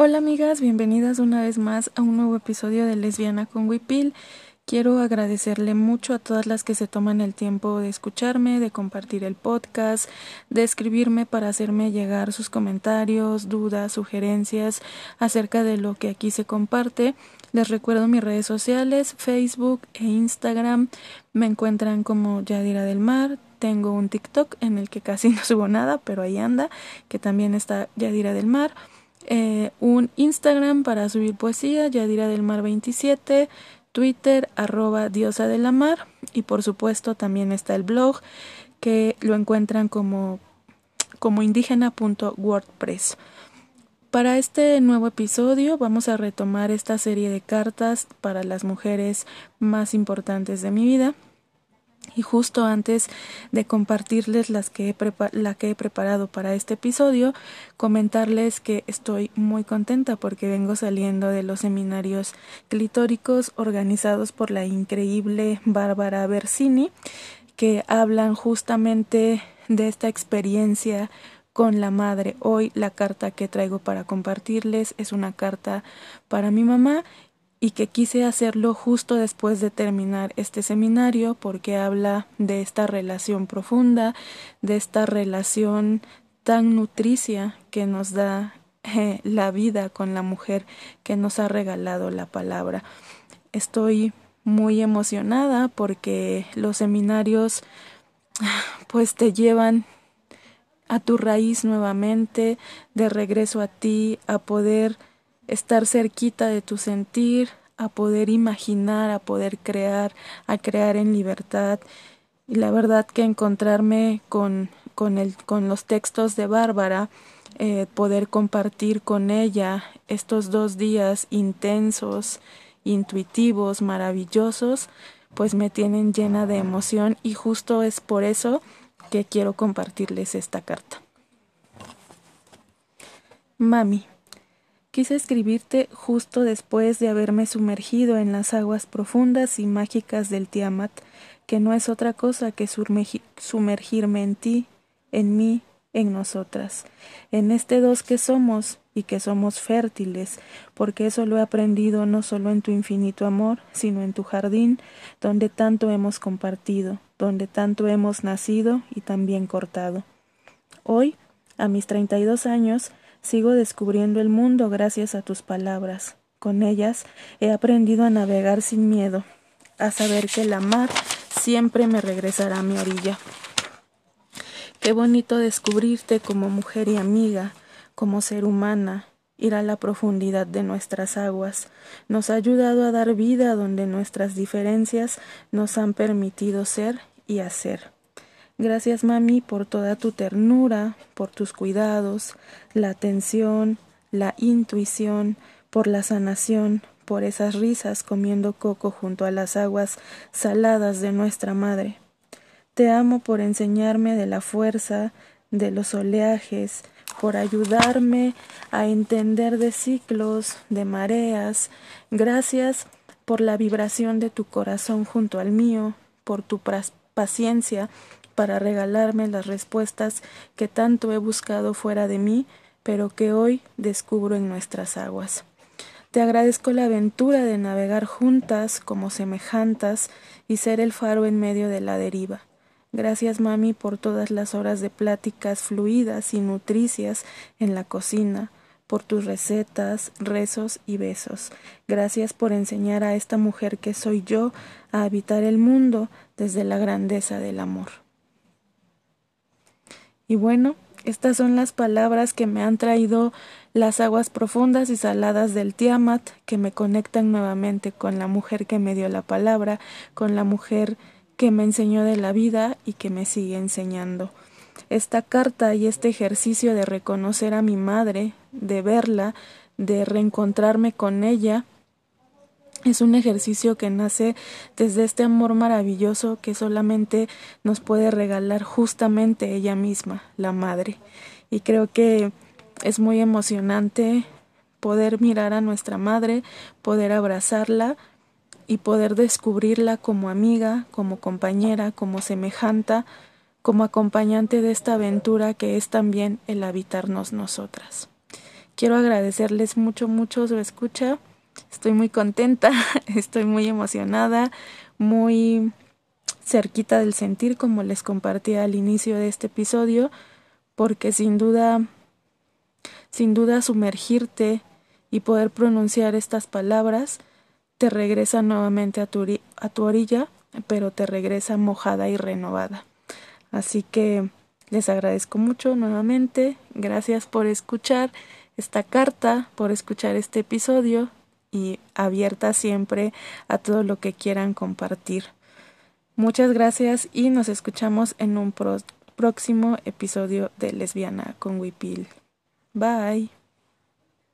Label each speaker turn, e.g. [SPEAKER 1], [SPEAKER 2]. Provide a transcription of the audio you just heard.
[SPEAKER 1] Hola amigas, bienvenidas una vez más a un nuevo episodio de Lesbiana con Wipil. Quiero agradecerle mucho a todas las que se toman el tiempo de escucharme, de compartir el podcast, de escribirme para hacerme llegar sus comentarios, dudas, sugerencias acerca de lo que aquí se comparte. Les recuerdo mis redes sociales, Facebook e Instagram. Me encuentran como Yadira del Mar. Tengo un TikTok en el que casi no subo nada, pero ahí anda, que también está Yadira del Mar. Eh, un Instagram para subir poesía, Yadira del Mar 27, Twitter, arroba diosa de la mar, y por supuesto también está el blog que lo encuentran como, como indígena.wordpress. Para este nuevo episodio vamos a retomar esta serie de cartas para las mujeres más importantes de mi vida. Y justo antes de compartirles las que he la que he preparado para este episodio, comentarles que estoy muy contenta porque vengo saliendo de los seminarios clitóricos organizados por la increíble Bárbara Bersini, que hablan justamente de esta experiencia con la madre. Hoy la carta que traigo para compartirles es una carta para mi mamá y que quise hacerlo justo después de terminar este seminario porque habla de esta relación profunda, de esta relación tan nutricia que nos da eh, la vida con la mujer que nos ha regalado la palabra. Estoy muy emocionada porque los seminarios pues te llevan a tu raíz nuevamente, de regreso a ti, a poder estar cerquita de tu sentir, a poder imaginar, a poder crear, a crear en libertad. Y la verdad que encontrarme con, con, el, con los textos de Bárbara, eh, poder compartir con ella estos dos días intensos, intuitivos, maravillosos, pues me tienen llena de emoción y justo es por eso que quiero compartirles esta carta. Mami, Quise escribirte justo después de haberme sumergido en las aguas profundas y mágicas del Tiamat, que no es otra cosa que sumergirme en ti, en mí, en nosotras, en este dos que somos y que somos fértiles, porque eso lo he aprendido no solo en tu infinito amor, sino en tu jardín, donde tanto hemos compartido, donde tanto hemos nacido y también cortado. Hoy, a mis treinta y dos años, Sigo descubriendo el mundo gracias a tus palabras. Con ellas he aprendido a navegar sin miedo, a saber que la mar siempre me regresará a mi orilla. Qué bonito descubrirte como mujer y amiga, como ser humana, ir a la profundidad de nuestras aguas. Nos ha ayudado a dar vida donde nuestras diferencias nos han permitido ser y hacer. Gracias, mami, por toda tu ternura, por tus cuidados, la atención, la intuición, por la sanación, por esas risas comiendo coco junto a las aguas saladas de nuestra madre. Te amo por enseñarme de la fuerza, de los oleajes, por ayudarme a entender de ciclos, de mareas. Gracias por la vibración de tu corazón junto al mío, por tu paciencia para regalarme las respuestas que tanto he buscado fuera de mí, pero que hoy descubro en nuestras aguas. Te agradezco la aventura de navegar juntas como semejantas y ser el faro en medio de la deriva. Gracias, mami, por todas las horas de pláticas fluidas y nutricias en la cocina, por tus recetas, rezos y besos. Gracias por enseñar a esta mujer que soy yo a habitar el mundo desde la grandeza del amor. Y bueno, estas son las palabras que me han traído las aguas profundas y saladas del Tiamat, que me conectan nuevamente con la mujer que me dio la palabra, con la mujer que me enseñó de la vida y que me sigue enseñando. Esta carta y este ejercicio de reconocer a mi madre, de verla, de reencontrarme con ella, es un ejercicio que nace desde este amor maravilloso que solamente nos puede regalar justamente ella misma, la madre. Y creo que es muy emocionante poder mirar a nuestra madre, poder abrazarla y poder descubrirla como amiga, como compañera, como semejanta, como acompañante de esta aventura que es también el habitarnos nosotras. Quiero agradecerles mucho, mucho su escucha. Estoy muy contenta, estoy muy emocionada, muy cerquita del sentir, como les compartí al inicio de este episodio, porque sin duda, sin duda sumergirte y poder pronunciar estas palabras te regresa nuevamente a tu, a tu orilla, pero te regresa mojada y renovada. Así que les agradezco mucho nuevamente. Gracias por escuchar esta carta, por escuchar este episodio y abierta siempre a todo lo que quieran compartir. Muchas gracias y nos escuchamos en un próximo episodio de Lesbiana con Wipil. Bye.